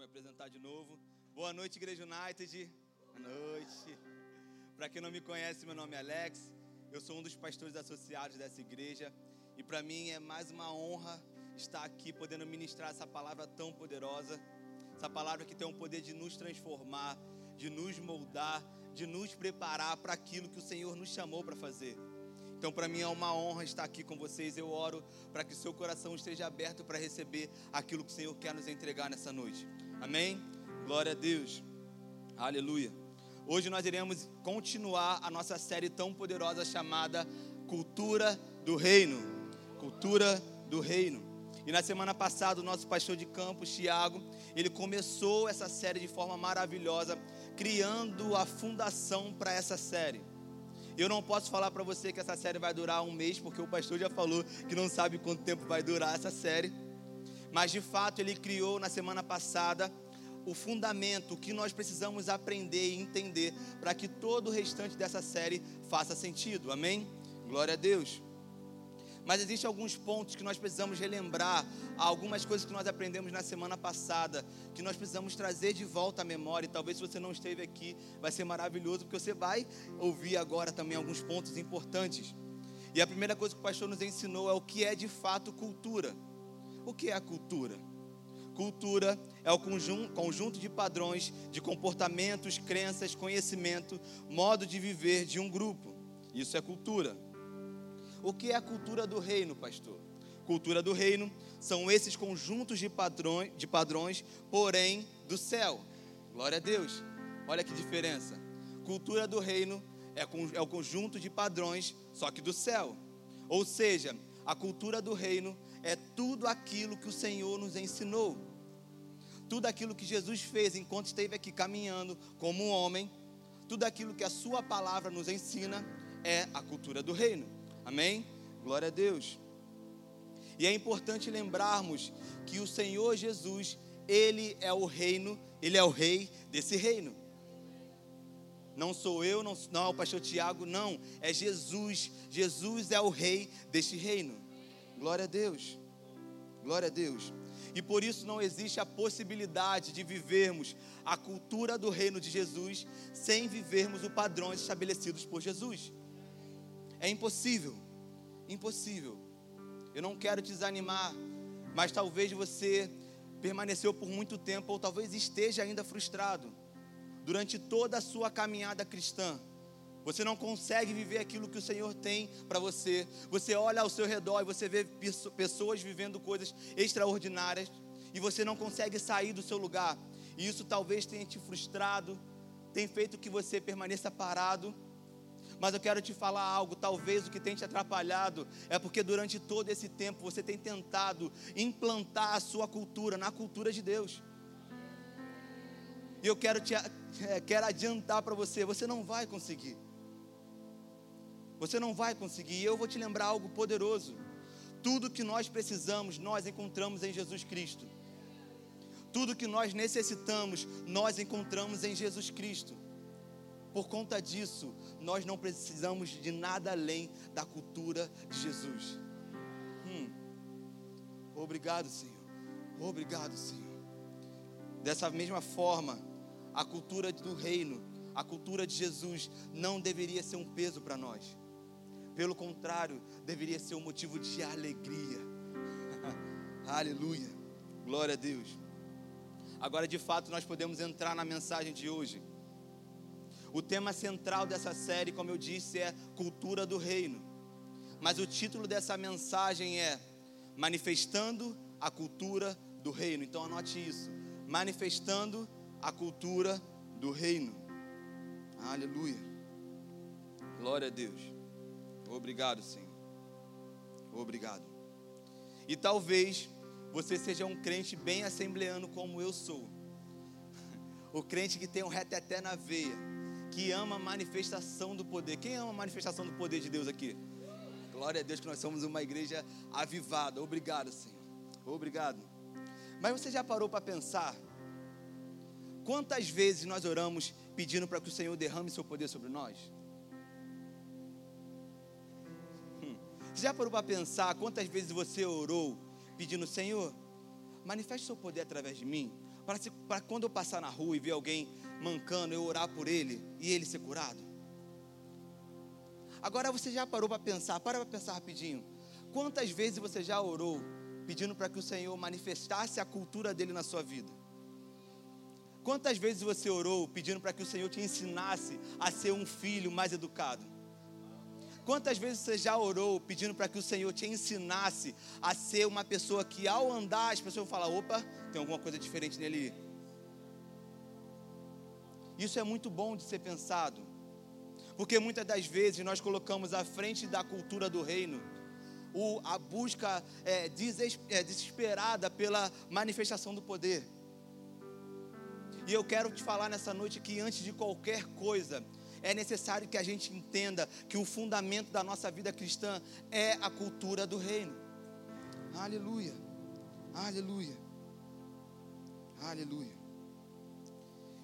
me apresentar de novo. Boa noite, Igreja United. Boa noite. Para quem não me conhece, meu nome é Alex. Eu sou um dos pastores associados dessa igreja. E para mim é mais uma honra estar aqui podendo ministrar essa palavra tão poderosa. Essa palavra que tem o poder de nos transformar, de nos moldar, de nos preparar para aquilo que o Senhor nos chamou para fazer. Então, para mim é uma honra estar aqui com vocês. Eu oro para que o seu coração esteja aberto para receber aquilo que o Senhor quer nos entregar nessa noite. Amém? Glória a Deus. Aleluia. Hoje nós iremos continuar a nossa série tão poderosa chamada Cultura do Reino. Cultura do Reino. E na semana passada, o nosso pastor de campus, Tiago, ele começou essa série de forma maravilhosa, criando a fundação para essa série. Eu não posso falar para você que essa série vai durar um mês, porque o pastor já falou que não sabe quanto tempo vai durar essa série. Mas de fato ele criou na semana passada o fundamento que nós precisamos aprender e entender para que todo o restante dessa série faça sentido. Amém? Glória a Deus. Mas existem alguns pontos que nós precisamos relembrar, algumas coisas que nós aprendemos na semana passada, que nós precisamos trazer de volta à memória. E talvez se você não esteve aqui, vai ser maravilhoso, porque você vai ouvir agora também alguns pontos importantes. E a primeira coisa que o pastor nos ensinou é o que é de fato cultura. O que é a cultura? Cultura é o conjunto de padrões, de comportamentos, crenças, conhecimento, modo de viver de um grupo. Isso é cultura. O que é a cultura do reino, pastor? Cultura do reino são esses conjuntos de padrões, de padrões, porém do céu. Glória a Deus. Olha que diferença. Cultura do reino é, é o conjunto de padrões, só que do céu. Ou seja, a cultura do reino é tudo aquilo que o Senhor nos ensinou. Tudo aquilo que Jesus fez enquanto esteve aqui caminhando como um homem, tudo aquilo que a Sua palavra nos ensina é a cultura do reino. Amém? Glória a Deus. E é importante lembrarmos que o Senhor Jesus, Ele é o reino, Ele é o rei desse reino. Não sou eu, não, não é o pastor Tiago, não. É Jesus. Jesus é o rei deste reino. Glória a Deus. Glória a Deus. E por isso não existe a possibilidade de vivermos a cultura do reino de Jesus sem vivermos os padrões estabelecidos por Jesus. É impossível. Impossível. Eu não quero te desanimar, mas talvez você permaneceu por muito tempo ou talvez esteja ainda frustrado durante toda a sua caminhada cristã você não consegue viver aquilo que o Senhor tem para você. Você olha ao seu redor e você vê pessoas vivendo coisas extraordinárias e você não consegue sair do seu lugar. E isso talvez tenha te frustrado, tem feito que você permaneça parado. Mas eu quero te falar algo, talvez o que tem te atrapalhado é porque durante todo esse tempo você tem tentado implantar a sua cultura na cultura de Deus. E eu quero te quero adiantar para você, você não vai conseguir. Você não vai conseguir. Eu vou te lembrar algo poderoso. Tudo que nós precisamos, nós encontramos em Jesus Cristo. Tudo que nós necessitamos, nós encontramos em Jesus Cristo. Por conta disso, nós não precisamos de nada além da cultura de Jesus. Hum. Obrigado, Senhor. Obrigado, Senhor. Dessa mesma forma, a cultura do reino, a cultura de Jesus, não deveria ser um peso para nós. Pelo contrário, deveria ser um motivo de alegria. Aleluia. Glória a Deus. Agora, de fato, nós podemos entrar na mensagem de hoje. O tema central dessa série, como eu disse, é cultura do reino. Mas o título dessa mensagem é Manifestando a cultura do reino. Então anote isso. Manifestando a cultura do reino. Aleluia. Glória a Deus. Obrigado, Senhor. Obrigado. E talvez você seja um crente bem assembleano como eu sou. O crente que tem um reteté na veia, que ama a manifestação do poder. Quem ama a manifestação do poder de Deus aqui? Glória a Deus que nós somos uma igreja avivada. Obrigado, Senhor. Obrigado. Mas você já parou para pensar quantas vezes nós oramos pedindo para que o Senhor derrame seu poder sobre nós? Você já parou para pensar quantas vezes você orou pedindo, Senhor, manifeste seu poder através de mim? Para quando eu passar na rua e ver alguém mancando, eu orar por ele e ele ser curado? Agora você já parou para pensar, para para pensar rapidinho. Quantas vezes você já orou pedindo para que o Senhor manifestasse a cultura dele na sua vida? Quantas vezes você orou pedindo para que o Senhor te ensinasse a ser um filho mais educado? Quantas vezes você já orou pedindo para que o Senhor te ensinasse a ser uma pessoa que ao andar as pessoas vão falar: opa, tem alguma coisa diferente nele? Isso é muito bom de ser pensado, porque muitas das vezes nós colocamos à frente da cultura do reino o, a busca é, é, desesperada pela manifestação do poder. E eu quero te falar nessa noite que antes de qualquer coisa, é necessário que a gente entenda que o fundamento da nossa vida cristã é a cultura do reino. Aleluia. Aleluia. Aleluia.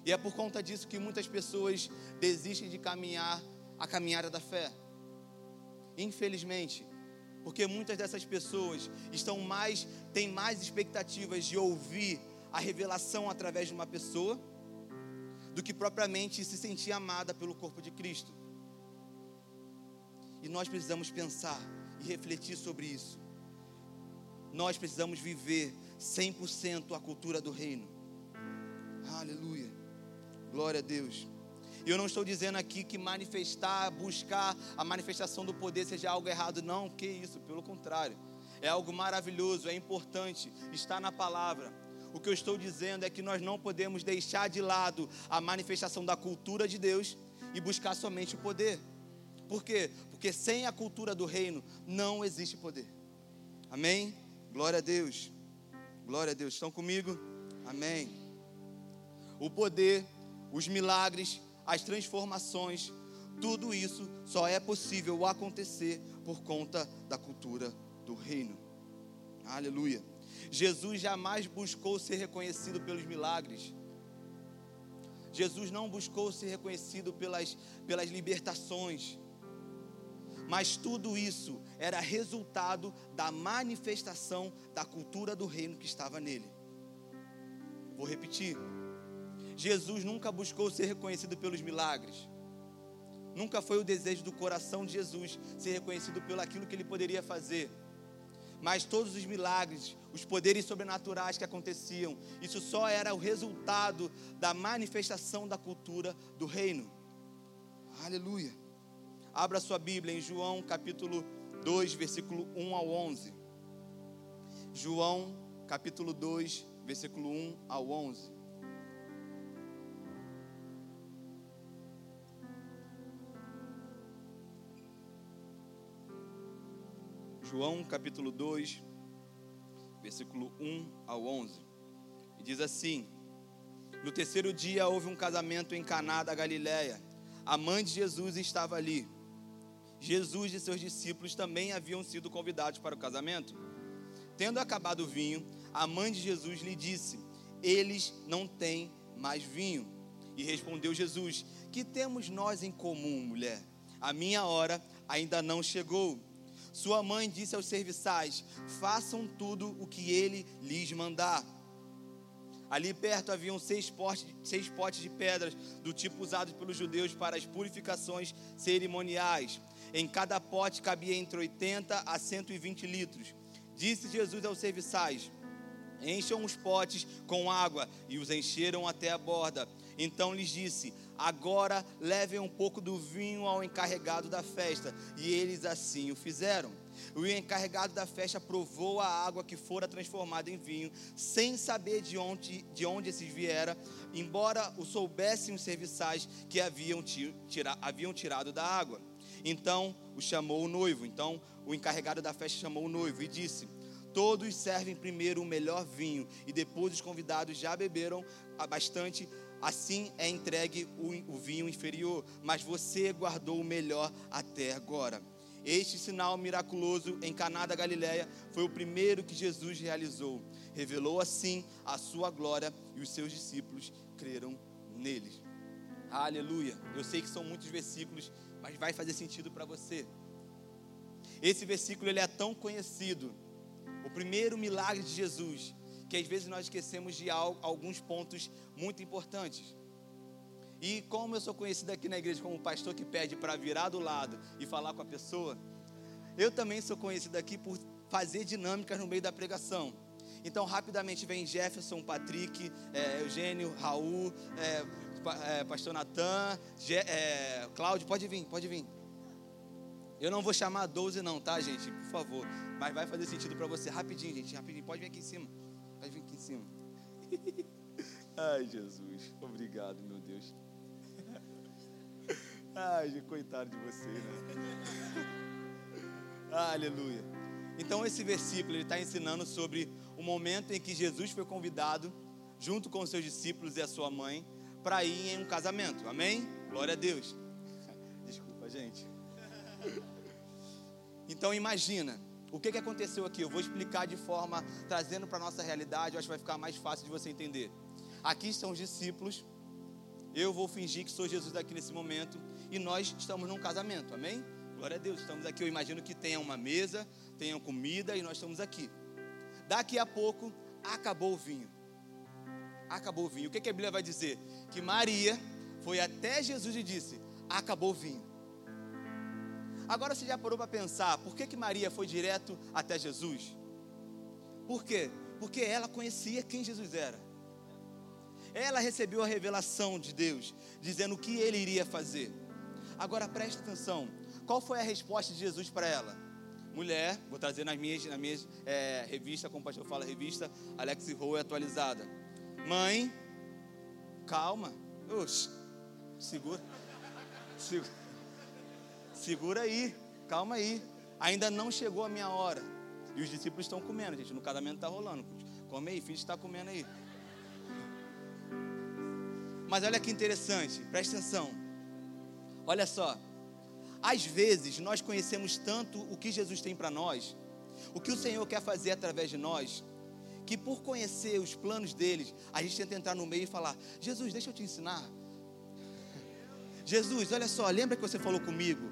E é por conta disso que muitas pessoas desistem de caminhar a caminhada da fé. Infelizmente, porque muitas dessas pessoas estão mais têm mais expectativas de ouvir a revelação através de uma pessoa do que propriamente se sentir amada pelo corpo de Cristo. E nós precisamos pensar e refletir sobre isso. Nós precisamos viver 100% a cultura do reino. Aleluia. Glória a Deus. E eu não estou dizendo aqui que manifestar, buscar a manifestação do poder seja algo errado, não, que isso, pelo contrário. É algo maravilhoso, é importante estar na palavra, o que eu estou dizendo é que nós não podemos deixar de lado a manifestação da cultura de Deus e buscar somente o poder. Por quê? Porque sem a cultura do reino não existe poder. Amém? Glória a Deus. Glória a Deus. Estão comigo? Amém. O poder, os milagres, as transformações, tudo isso só é possível acontecer por conta da cultura do reino. Aleluia. Jesus jamais buscou ser reconhecido pelos milagres. Jesus não buscou ser reconhecido pelas, pelas libertações. Mas tudo isso era resultado da manifestação da cultura do reino que estava nele. Vou repetir. Jesus nunca buscou ser reconhecido pelos milagres. Nunca foi o desejo do coração de Jesus ser reconhecido pelo aquilo que ele poderia fazer mas todos os milagres, os poderes sobrenaturais que aconteciam, isso só era o resultado da manifestação da cultura do reino. Aleluia. Abra sua Bíblia em João capítulo 2, versículo 1 ao 11. João capítulo 2, versículo 1 ao 11. João capítulo 2, versículo 1 ao 11. E diz assim: No terceiro dia houve um casamento em Caná da Galiléia. A mãe de Jesus estava ali. Jesus e seus discípulos também haviam sido convidados para o casamento. Tendo acabado o vinho, a mãe de Jesus lhe disse: Eles não têm mais vinho. E respondeu Jesus: Que temos nós em comum, mulher? A minha hora ainda não chegou. Sua mãe disse aos serviçais: Façam tudo o que ele lhes mandar. Ali perto haviam seis potes, seis potes de pedras do tipo usado pelos judeus para as purificações cerimoniais. Em cada pote cabia entre 80 a 120 litros. Disse Jesus aos serviçais: Encham os potes com água, e os encheram até a borda. Então lhes disse: Agora levem um pouco do vinho ao encarregado da festa. E eles assim o fizeram. O encarregado da festa provou a água que fora transformada em vinho, sem saber de onde, de onde esses viera, embora o soubessem os serviçais que haviam, tira, haviam tirado da água. Então o chamou o noivo. Então o encarregado da festa chamou o noivo e disse: Todos servem primeiro o melhor vinho, e depois os convidados já beberam bastante assim é entregue o, vinho inferior, mas você guardou o melhor até agora. Este sinal miraculoso em Caná da Galileia foi o primeiro que Jesus realizou. Revelou assim a sua glória e os seus discípulos creram nele. Aleluia. Eu sei que são muitos versículos, mas vai fazer sentido para você. Esse versículo ele é tão conhecido. O primeiro milagre de Jesus que às vezes nós esquecemos de alguns pontos muito importantes. E como eu sou conhecido aqui na igreja como pastor que pede para virar do lado e falar com a pessoa, eu também sou conhecido aqui por fazer dinâmicas no meio da pregação. Então, rapidamente vem Jefferson, Patrick, é, Eugênio, Raul, é, é, Pastor Natan, é, Cláudio, pode vir, pode vir. Eu não vou chamar 12 não, tá, gente? Por favor. Mas vai fazer sentido para você. Rapidinho, gente, rapidinho. Pode vir aqui em cima. Pode vir aqui em cima. Ai, Jesus. Obrigado, meu Deus. Ai, coitado de você, né? Aleluia. Então esse versículo ele está ensinando sobre o momento em que Jesus foi convidado, junto com os seus discípulos e a sua mãe, para ir em um casamento. Amém? Glória a Deus. Desculpa, gente. Então imagina, o que, que aconteceu aqui? Eu vou explicar de forma, trazendo para a nossa realidade, eu acho que vai ficar mais fácil de você entender. Aqui estão os discípulos, eu vou fingir que sou Jesus aqui nesse momento, e nós estamos num casamento, amém? Glória a Deus, estamos aqui. Eu imagino que tenha uma mesa, tenha comida e nós estamos aqui. Daqui a pouco, acabou o vinho. Acabou o vinho. O que, que a Bíblia vai dizer? Que Maria foi até Jesus e disse: Acabou o vinho. Agora você já parou para pensar por que, que Maria foi direto até Jesus? Por quê? Porque ela conhecia quem Jesus era. Ela recebeu a revelação de Deus, dizendo o que ele iria fazer. Agora preste atenção: qual foi a resposta de Jesus para ela? Mulher, vou trazer nas minhas, na minha é, revista, como o pastor fala, revista Alex Rowe atualizada. Mãe, calma. Oxe, segura. Segura, segura aí, calma aí. Ainda não chegou a minha hora. E os discípulos estão comendo, gente. No casamento está rolando. Come aí, filho está comendo aí. Mas olha que interessante, presta atenção. Olha só, às vezes, nós conhecemos tanto o que Jesus tem para nós, o que o Senhor quer fazer através de nós, que por conhecer os planos deles, a gente tenta entrar no meio e falar: Jesus, deixa eu te ensinar. Jesus, olha só, lembra que você falou comigo?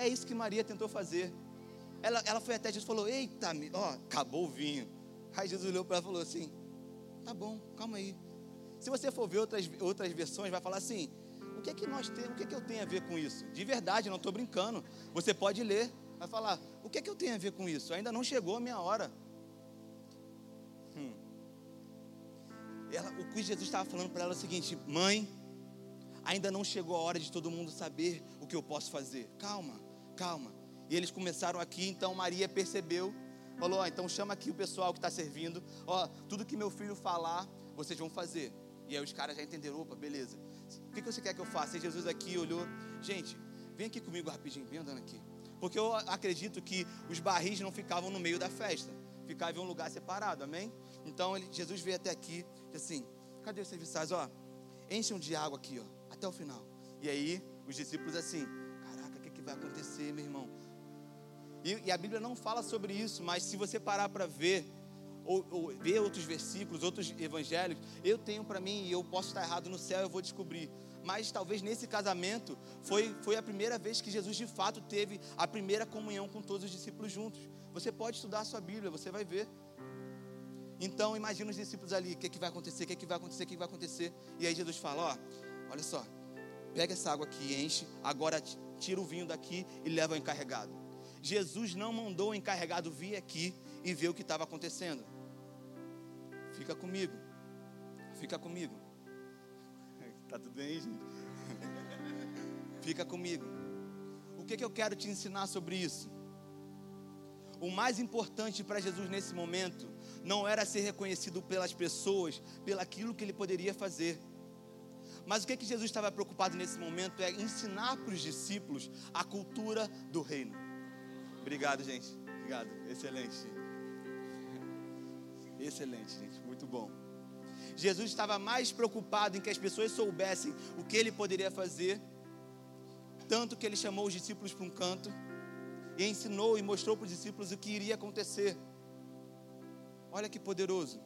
É isso que Maria tentou fazer. Ela, ela foi até Jesus e falou: Eita, ó, acabou o vinho. Aí Jesus olhou para ela e falou assim: Tá bom, calma aí. Se você for ver outras, outras versões, vai falar assim: o que é que nós temos, o que é que eu tenho a ver com isso? De verdade, não estou brincando. Você pode ler, vai falar, o que é que eu tenho a ver com isso? Ainda não chegou a minha hora. Hum. Ela, o que Jesus estava falando para ela é o seguinte: mãe, ainda não chegou a hora de todo mundo saber o que eu posso fazer. Calma, calma. E eles começaram aqui, então Maria percebeu, falou: ó, então chama aqui o pessoal que está servindo. Ó, tudo que meu filho falar, vocês vão fazer. E aí os caras já entenderam, opa, beleza. O que você quer que eu faça? E Jesus aqui olhou, gente, vem aqui comigo rapidinho, vem andando aqui. Porque eu acredito que os barris não ficavam no meio da festa, ficava em um lugar separado, amém? Então ele, Jesus veio até aqui, disse assim: cadê os serviçais? Ó, enchem de água aqui, ó, até o final. E aí os discípulos assim: vai acontecer, meu irmão? E, e a Bíblia não fala sobre isso, mas se você parar para ver, ou, ou ver outros versículos, outros evangelhos, eu tenho para mim, e eu posso estar errado no céu, eu vou descobrir. Mas talvez nesse casamento foi, foi a primeira vez que Jesus de fato teve a primeira comunhão com todos os discípulos juntos. Você pode estudar a sua Bíblia, você vai ver. Então imagina os discípulos ali, o que, é que vai acontecer, o que, é que vai acontecer, o que, é que vai acontecer. E aí Jesus fala, ó, olha só, pega essa água aqui, enche, agora tira o vinho daqui e leva o encarregado. Jesus não mandou o encarregado vir aqui e ver o que estava acontecendo. Fica comigo. Fica comigo. Tá tudo bem, gente? Fica comigo. O que, que eu quero te ensinar sobre isso? O mais importante para Jesus nesse momento não era ser reconhecido pelas pessoas, pelaquilo que ele poderia fazer. Mas o que, que Jesus estava preocupado nesse momento é ensinar para os discípulos a cultura do reino. Obrigado, gente. Obrigado. Excelente. Excelente, gente, muito bom. Jesus estava mais preocupado em que as pessoas soubessem o que ele poderia fazer, tanto que ele chamou os discípulos para um canto e ensinou e mostrou para os discípulos o que iria acontecer. Olha que poderoso.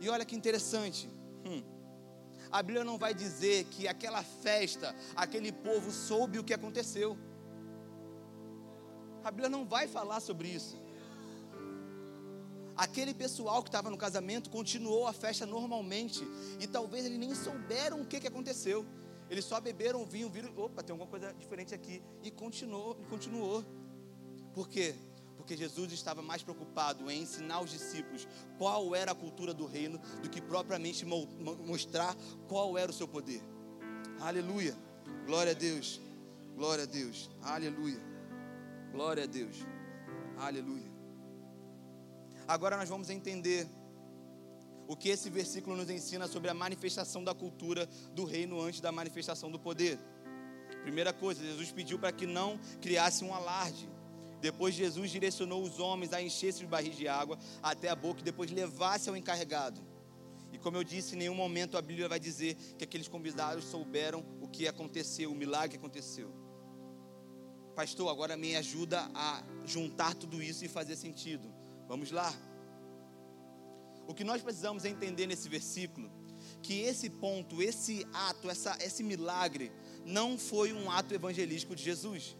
E olha que interessante. Hum. A Bíblia não vai dizer que aquela festa, aquele povo soube o que aconteceu. A Bíblia não vai falar sobre isso. aquele pessoal que estava no casamento continuou a festa normalmente e talvez eles nem souberam o que, que aconteceu. Eles só beberam vinho, viram, opa, tem alguma coisa diferente aqui e continuou, e continuou. Por quê? Porque Jesus estava mais preocupado em ensinar os discípulos qual era a cultura do reino do que propriamente mostrar qual era o seu poder. Aleluia. Glória a Deus. Glória a Deus. Aleluia. Glória a Deus. Aleluia. Agora nós vamos entender o que esse versículo nos ensina sobre a manifestação da cultura do reino antes da manifestação do poder. Primeira coisa, Jesus pediu para que não criasse um alarde. Depois Jesus direcionou os homens a encher-se de barris de água até a boca e depois levasse ao encarregado. E como eu disse, em nenhum momento a Bíblia vai dizer que aqueles convidados souberam o que aconteceu, o milagre que aconteceu. Pastor, agora me ajuda a juntar tudo isso e fazer sentido. Vamos lá. O que nós precisamos entender nesse versículo, que esse ponto, esse ato, essa, esse milagre, não foi um ato evangelístico de Jesus.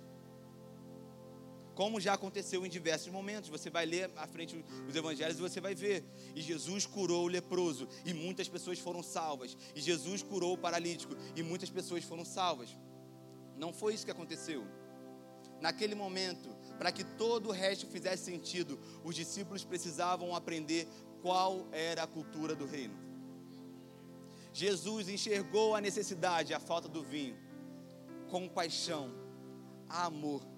Como já aconteceu em diversos momentos, você vai ler à frente os evangelhos e você vai ver. E Jesus curou o leproso e muitas pessoas foram salvas. E Jesus curou o paralítico e muitas pessoas foram salvas. Não foi isso que aconteceu. Naquele momento, para que todo o resto fizesse sentido, os discípulos precisavam aprender qual era a cultura do reino. Jesus enxergou a necessidade, a falta do vinho, compaixão, amor.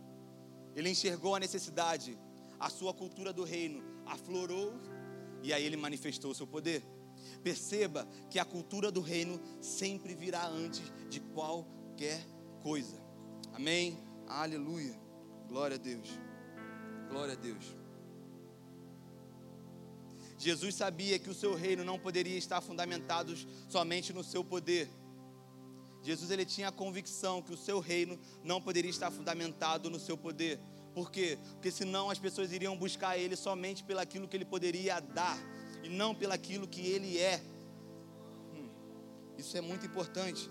Ele enxergou a necessidade, a sua cultura do reino aflorou e aí ele manifestou o seu poder. Perceba que a cultura do reino sempre virá antes de qualquer coisa. Amém? Aleluia. Glória a Deus. Glória a Deus. Jesus sabia que o seu reino não poderia estar fundamentado somente no seu poder. Jesus ele tinha a convicção que o seu reino não poderia estar fundamentado no seu poder. Por quê? Porque senão as pessoas iriam buscar ele somente pelaquilo que ele poderia dar e não pelaquilo que ele é. Hum, isso é muito importante.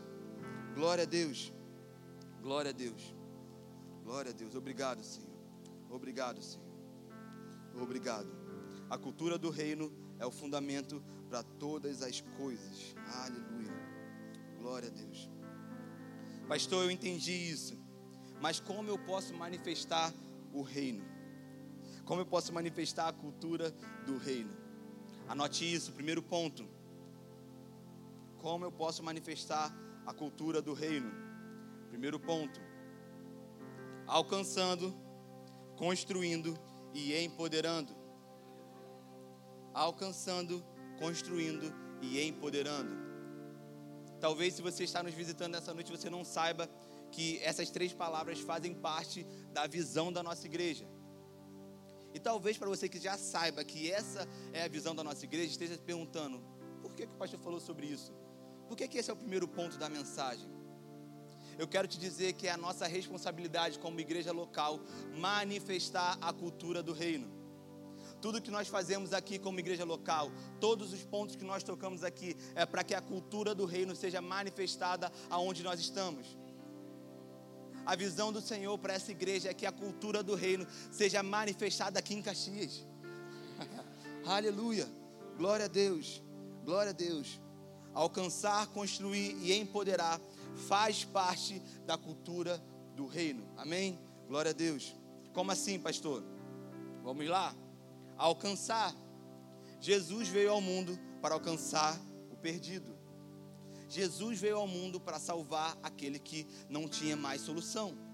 Glória a Deus. Glória a Deus. Glória a Deus. Obrigado, Senhor. Obrigado, Senhor. Obrigado. A cultura do reino é o fundamento para todas as coisas. Aleluia. Glória a Deus. Pastor, eu entendi isso. Mas como eu posso manifestar o reino? Como eu posso manifestar a cultura do reino? Anote isso, primeiro ponto. Como eu posso manifestar a cultura do reino? Primeiro ponto. Alcançando, construindo e empoderando alcançando, construindo e empoderando. Talvez se você está nos visitando nessa noite, você não saiba que essas três palavras fazem parte da visão da nossa igreja. E talvez para você que já saiba que essa é a visão da nossa igreja, esteja se perguntando: por que, que o pastor falou sobre isso? Por que, que esse é o primeiro ponto da mensagem? Eu quero te dizer que é a nossa responsabilidade como igreja local manifestar a cultura do reino. Tudo que nós fazemos aqui como igreja local, todos os pontos que nós tocamos aqui, é para que a cultura do reino seja manifestada aonde nós estamos. A visão do Senhor para essa igreja é que a cultura do reino seja manifestada aqui em Caxias. Aleluia. Glória a Deus. Glória a Deus. Alcançar, construir e empoderar faz parte da cultura do reino. Amém? Glória a Deus. Como assim, pastor? Vamos lá? Alcançar. Jesus veio ao mundo para alcançar o perdido. Jesus veio ao mundo para salvar aquele que não tinha mais solução.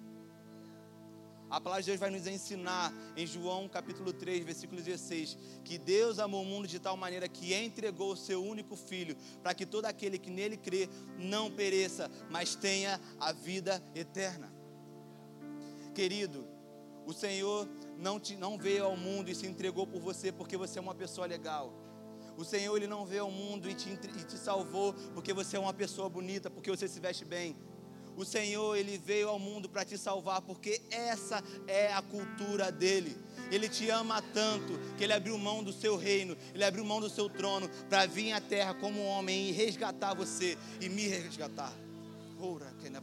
A palavra de Deus vai nos ensinar em João capítulo 3, versículo 16, que Deus amou o mundo de tal maneira que entregou o seu único filho, para que todo aquele que nele crê não pereça, mas tenha a vida eterna. Querido, o Senhor não, te, não veio ao mundo e se entregou por você porque você é uma pessoa legal. O Senhor ele não veio ao mundo e te, e te salvou porque você é uma pessoa bonita, porque você se veste bem. O Senhor ele veio ao mundo para te salvar porque essa é a cultura dele. Ele te ama tanto que ele abriu mão do seu reino, ele abriu mão do seu trono para vir à terra como homem e resgatar você e me resgatar. Ora, que na.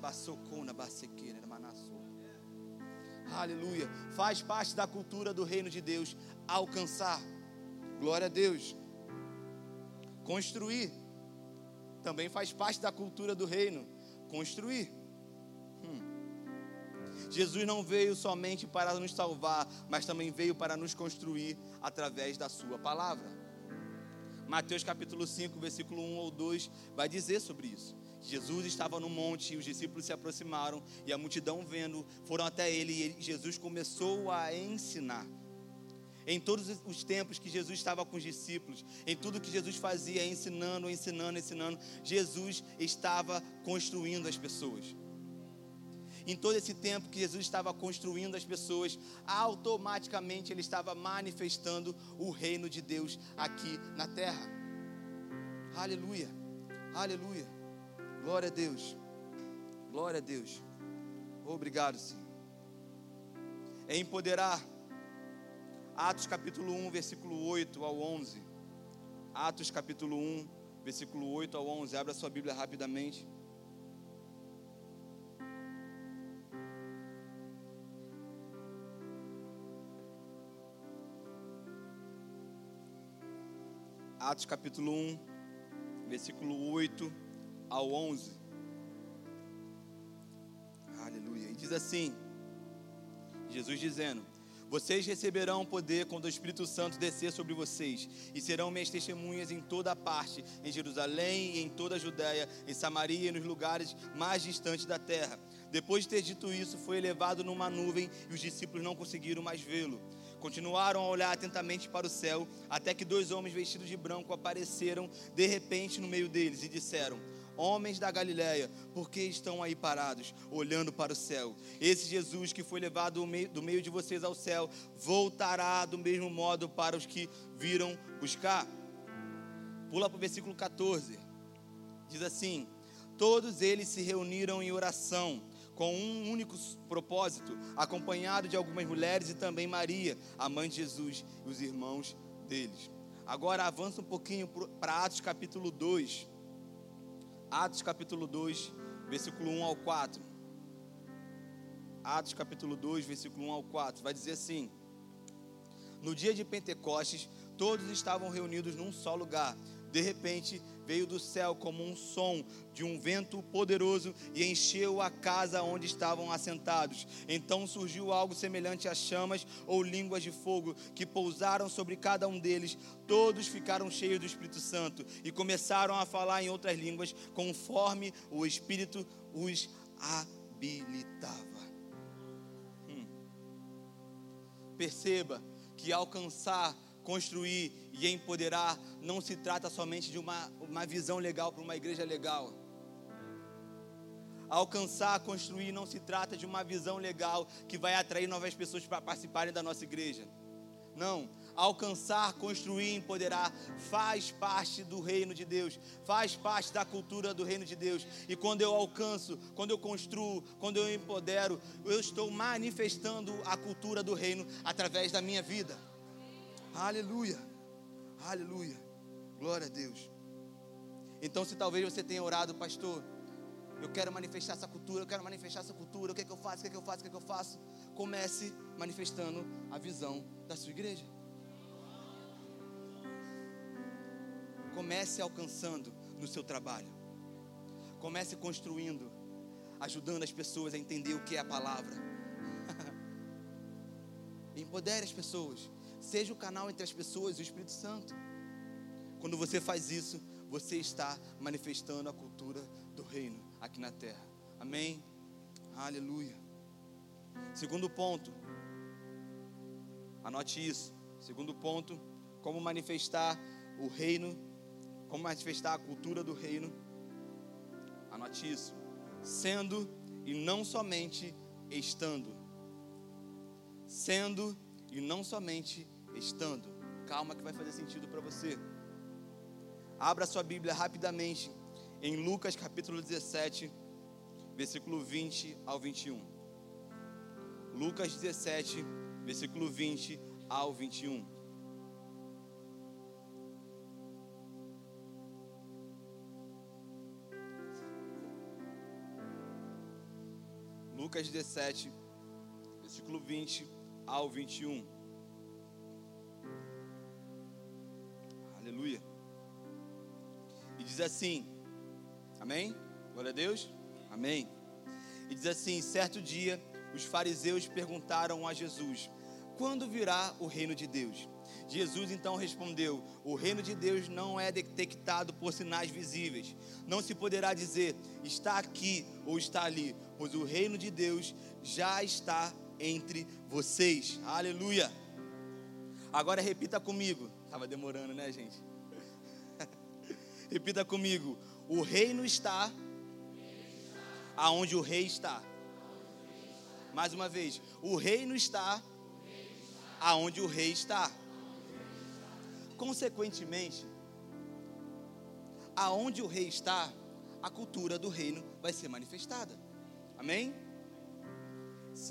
Aleluia. Faz parte da cultura do reino de Deus alcançar. Glória a Deus. Construir também faz parte da cultura do reino. Construir. Hum. Jesus não veio somente para nos salvar, mas também veio para nos construir através da Sua palavra. Mateus capítulo 5, versículo 1 ou 2 vai dizer sobre isso. Jesus estava no monte e os discípulos se aproximaram e a multidão vendo foram até ele e ele, Jesus começou a ensinar. Em todos os tempos que Jesus estava com os discípulos, em tudo que Jesus fazia, ensinando, ensinando, ensinando, Jesus estava construindo as pessoas. Em todo esse tempo que Jesus estava construindo as pessoas, automaticamente ele estava manifestando o reino de Deus aqui na terra. Aleluia, aleluia, glória a Deus, glória a Deus. Obrigado, Senhor. É empoderar Atos capítulo 1, versículo 8 ao 11. Atos capítulo 1, versículo 8 ao 11. Abra sua Bíblia rapidamente. Atos capítulo 1, versículo 8 ao 11. Aleluia. E diz assim: Jesus dizendo: vocês receberão poder quando o Espírito Santo descer sobre vocês, e serão minhas testemunhas em toda parte, em Jerusalém e em toda a Judéia, em Samaria e nos lugares mais distantes da terra. Depois de ter dito isso, foi elevado numa nuvem e os discípulos não conseguiram mais vê-lo. Continuaram a olhar atentamente para o céu, até que dois homens vestidos de branco apareceram de repente no meio deles e disseram: homens da Galiléia, por que estão aí parados, olhando para o céu? Esse Jesus que foi levado do meio de vocês ao céu, voltará do mesmo modo para os que viram buscar. Pula para o versículo 14. Diz assim: Todos eles se reuniram em oração, com um único propósito, acompanhado de algumas mulheres e também Maria, a mãe de Jesus e os irmãos deles. Agora avança um pouquinho para Atos capítulo 2. Atos capítulo 2, versículo 1 ao 4. Atos capítulo 2, versículo 1 ao 4. Vai dizer assim: No dia de Pentecostes, todos estavam reunidos num só lugar. De repente, veio do céu como um som de um vento poderoso e encheu a casa onde estavam assentados. Então surgiu algo semelhante a chamas ou línguas de fogo que pousaram sobre cada um deles. Todos ficaram cheios do Espírito Santo e começaram a falar em outras línguas conforme o Espírito os habilitava. Hum. Perceba que alcançar construir e empoderar não se trata somente de uma, uma visão legal para uma igreja legal. Alcançar, construir não se trata de uma visão legal que vai atrair novas pessoas para participarem da nossa igreja. Não, alcançar, construir, empoderar faz parte do reino de Deus, faz parte da cultura do reino de Deus. E quando eu alcanço, quando eu construo, quando eu empodero, eu estou manifestando a cultura do reino através da minha vida. Aleluia. Aleluia. Glória a Deus. Então, se talvez você tenha orado, pastor, eu quero manifestar essa cultura, eu quero manifestar essa cultura, o que é que eu faço, o que é que eu faço, o que é que eu faço? Comece manifestando a visão da sua igreja. Comece alcançando no seu trabalho. Comece construindo, ajudando as pessoas a entender o que é a palavra. Empodere as pessoas. Seja o canal entre as pessoas e o Espírito Santo. Quando você faz isso, você está manifestando a cultura do reino aqui na terra. Amém? Aleluia. Segundo ponto, anote isso. Segundo ponto, como manifestar o reino, como manifestar a cultura do reino. Anote isso. Sendo e não somente estando. Sendo e não somente estando. Calma que vai fazer sentido para você. Abra sua Bíblia rapidamente em Lucas capítulo 17, versículo 20 ao 21. Lucas 17, versículo 20 ao 21. Lucas 17, versículo 20 ao 21. Aleluia. E diz assim: Amém? Glória a Deus. Amém. E diz assim: certo dia, os fariseus perguntaram a Jesus: Quando virá o reino de Deus? Jesus então respondeu: O reino de Deus não é detectado por sinais visíveis. Não se poderá dizer está aqui ou está ali, pois o reino de Deus já está entre vocês. Aleluia. Agora repita comigo. Estava demorando, né, gente? repita comigo. O reino está aonde o rei está. Mais uma vez, o reino está aonde o rei está. Consequentemente, aonde o rei está, a cultura do reino vai ser manifestada. Amém?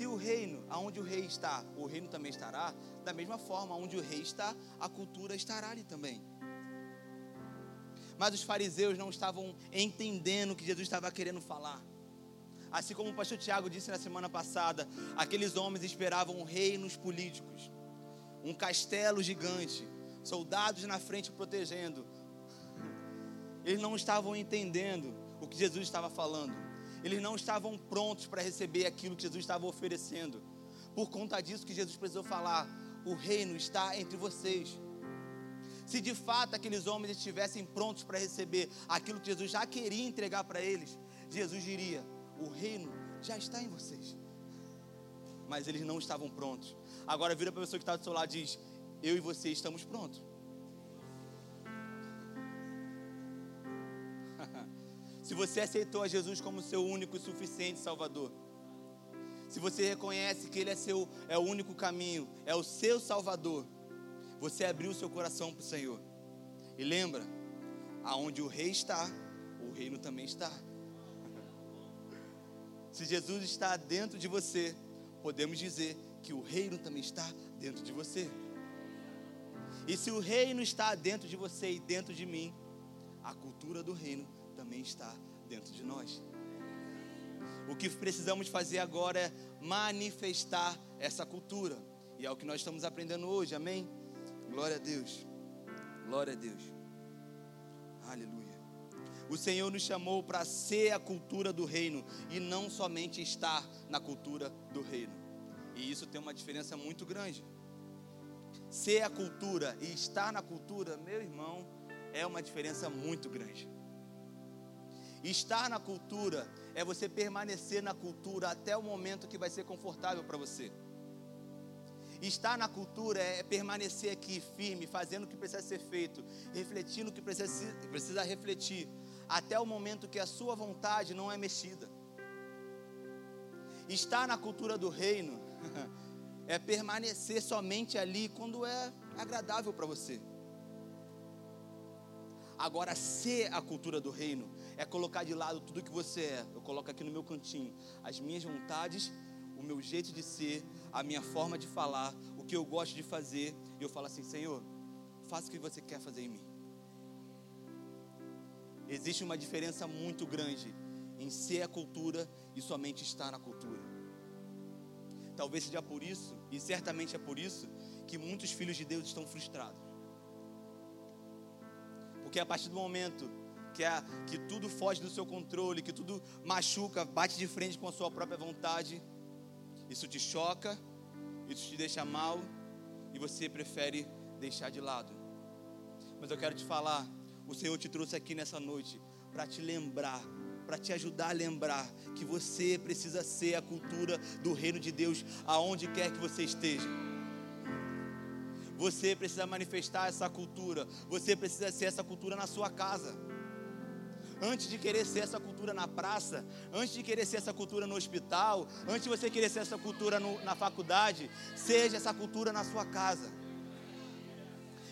Se o reino, aonde o rei está, o reino também estará, da mesma forma, onde o rei está, a cultura estará ali também. Mas os fariseus não estavam entendendo o que Jesus estava querendo falar. Assim como o pastor Tiago disse na semana passada, aqueles homens esperavam reinos políticos, um castelo gigante, soldados na frente protegendo. Eles não estavam entendendo o que Jesus estava falando. Eles não estavam prontos para receber aquilo que Jesus estava oferecendo. Por conta disso que Jesus precisou falar: o reino está entre vocês. Se de fato aqueles homens estivessem prontos para receber aquilo que Jesus já queria entregar para eles, Jesus diria: o reino já está em vocês. Mas eles não estavam prontos. Agora vira para a pessoa que está do seu lado e diz: Eu e você estamos prontos. Se você aceitou a Jesus como seu único e suficiente Salvador, se você reconhece que Ele é, seu, é o único caminho, é o seu Salvador, você abriu seu coração para o Senhor. E lembra, aonde o rei está, o reino também está. Se Jesus está dentro de você, podemos dizer que o reino também está dentro de você. E se o reino está dentro de você e dentro de mim, a cultura do reino também está dentro de nós. O que precisamos fazer agora é manifestar essa cultura. E é o que nós estamos aprendendo hoje, amém? Glória a Deus. Glória a Deus. Aleluia. O Senhor nos chamou para ser a cultura do reino e não somente estar na cultura do reino. E isso tem uma diferença muito grande. Ser a cultura e estar na cultura, meu irmão, é uma diferença muito grande. Estar na cultura é você permanecer na cultura até o momento que vai ser confortável para você. Estar na cultura é permanecer aqui firme, fazendo o que precisa ser feito, refletindo o que precisa, precisa refletir, até o momento que a sua vontade não é mexida. Estar na cultura do reino é permanecer somente ali quando é agradável para você. Agora, ser a cultura do reino é colocar de lado tudo que você é. Eu coloco aqui no meu cantinho as minhas vontades, o meu jeito de ser, a minha forma de falar, o que eu gosto de fazer. E eu falo assim: Senhor, faça o que você quer fazer em mim. Existe uma diferença muito grande em ser a cultura e somente estar na cultura. Talvez seja por isso, e certamente é por isso, que muitos filhos de Deus estão frustrados. Porque a partir do momento que, a, que tudo foge do seu controle, que tudo machuca, bate de frente com a sua própria vontade, isso te choca, isso te deixa mal e você prefere deixar de lado. Mas eu quero te falar o Senhor te trouxe aqui nessa noite para te lembrar, para te ajudar a lembrar que você precisa ser a cultura do reino de Deus aonde quer que você esteja. Você precisa manifestar essa cultura, você precisa ser essa cultura na sua casa. Antes de querer ser essa cultura na praça, antes de querer ser essa cultura no hospital, antes de você querer ser essa cultura no, na faculdade, seja essa cultura na sua casa.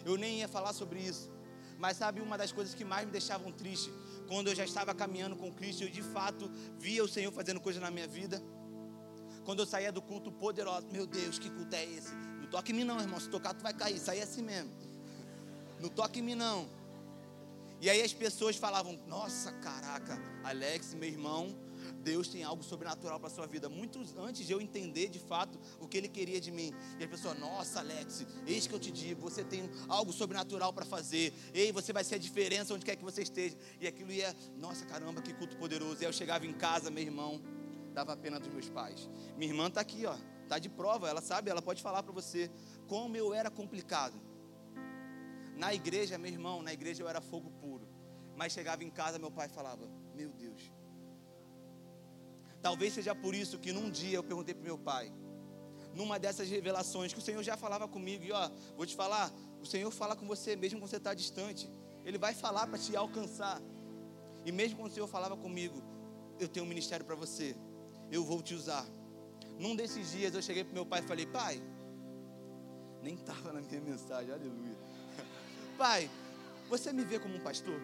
Eu nem ia falar sobre isso, mas sabe uma das coisas que mais me deixavam triste? Quando eu já estava caminhando com Cristo, eu de fato via o Senhor fazendo coisas na minha vida. Quando eu saía do culto poderoso, meu Deus, que culto é esse? Toque em mim não, irmão. Se tocar, tu vai cair. Sair assim mesmo. Não toque em mim não. E aí as pessoas falavam, nossa, caraca, Alex, meu irmão, Deus tem algo sobrenatural para sua vida. Muito antes de eu entender de fato o que Ele queria de mim. E a pessoa, nossa, Alex, eis que eu te digo, você tem algo sobrenatural para fazer. Ei, você vai ser a diferença onde quer que você esteja. E aquilo ia, nossa, caramba, que culto poderoso. E aí eu chegava em casa, meu irmão, dava pena dos meus pais. Minha irmã está aqui, ó, está de prova, ela sabe, ela pode falar para você como eu era complicado. Na igreja, meu irmão, na igreja eu era fogo puro. Mas chegava em casa, meu pai falava: Meu Deus. Talvez seja por isso que num dia eu perguntei para meu pai, numa dessas revelações, que o Senhor já falava comigo, e ó, vou te falar, o Senhor fala com você mesmo quando você está distante. Ele vai falar para te alcançar. E mesmo quando o Senhor falava comigo, eu tenho um ministério para você, eu vou te usar. Num desses dias eu cheguei para meu pai e falei, pai, nem estava na minha mensagem, aleluia. Pai, você me vê como um pastor?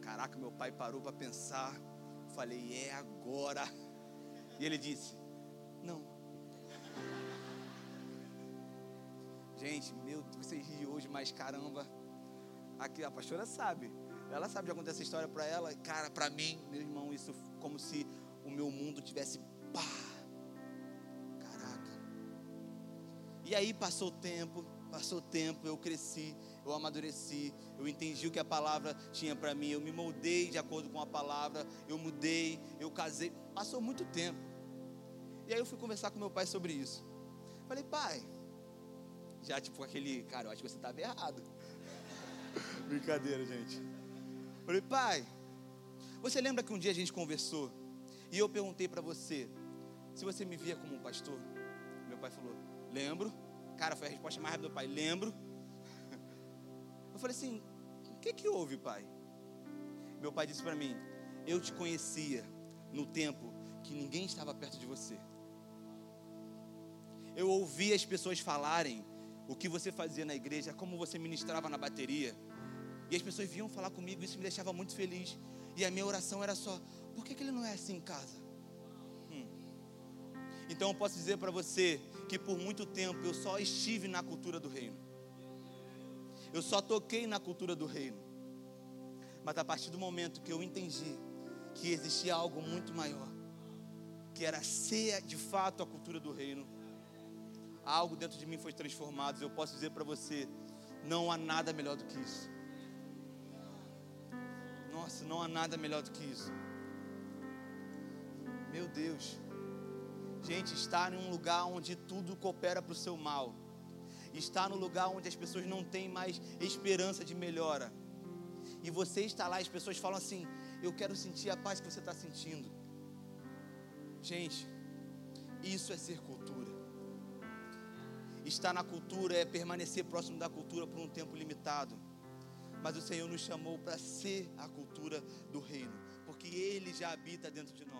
Caraca, meu pai parou para pensar. Falei, é agora. E ele disse, não. Gente, meu, vocês riem hoje, mas caramba. Aqui a pastora sabe. Ela sabe de acontecer essa história para ela. Cara, para mim, meu irmão, isso como se o meu mundo tivesse. E aí passou o tempo. Passou tempo, eu cresci, eu amadureci, eu entendi o que a palavra tinha para mim, eu me moldei de acordo com a palavra, eu mudei, eu casei. Passou muito tempo. E aí eu fui conversar com meu pai sobre isso. Falei, pai, já tipo aquele, cara, eu acho que você estava errado. Brincadeira, gente. Falei, pai, você lembra que um dia a gente conversou e eu perguntei para você se você me via como um pastor? Meu pai falou, lembro. Cara, foi a resposta mais rápida do pai. Lembro. Eu falei assim: o que que houve, pai? Meu pai disse para mim: eu te conhecia no tempo que ninguém estava perto de você. Eu ouvi as pessoas falarem o que você fazia na igreja, como você ministrava na bateria. E as pessoas vinham falar comigo, isso me deixava muito feliz. E a minha oração era só: por que, que ele não é assim em casa? Hum. Então eu posso dizer para você que por muito tempo eu só estive na cultura do reino. Eu só toquei na cultura do reino. Mas a partir do momento que eu entendi que existia algo muito maior, que era ser de fato a cultura do reino, algo dentro de mim foi transformado. Eu posso dizer para você: não há nada melhor do que isso. Nossa, não há nada melhor do que isso. Meu Deus. Gente, estar em um lugar onde tudo coopera para o seu mal. Estar no lugar onde as pessoas não têm mais esperança de melhora. E você está lá, as pessoas falam assim: Eu quero sentir a paz que você está sentindo. Gente, isso é ser cultura. Estar na cultura é permanecer próximo da cultura por um tempo limitado. Mas o Senhor nos chamou para ser a cultura do reino, porque Ele já habita dentro de nós.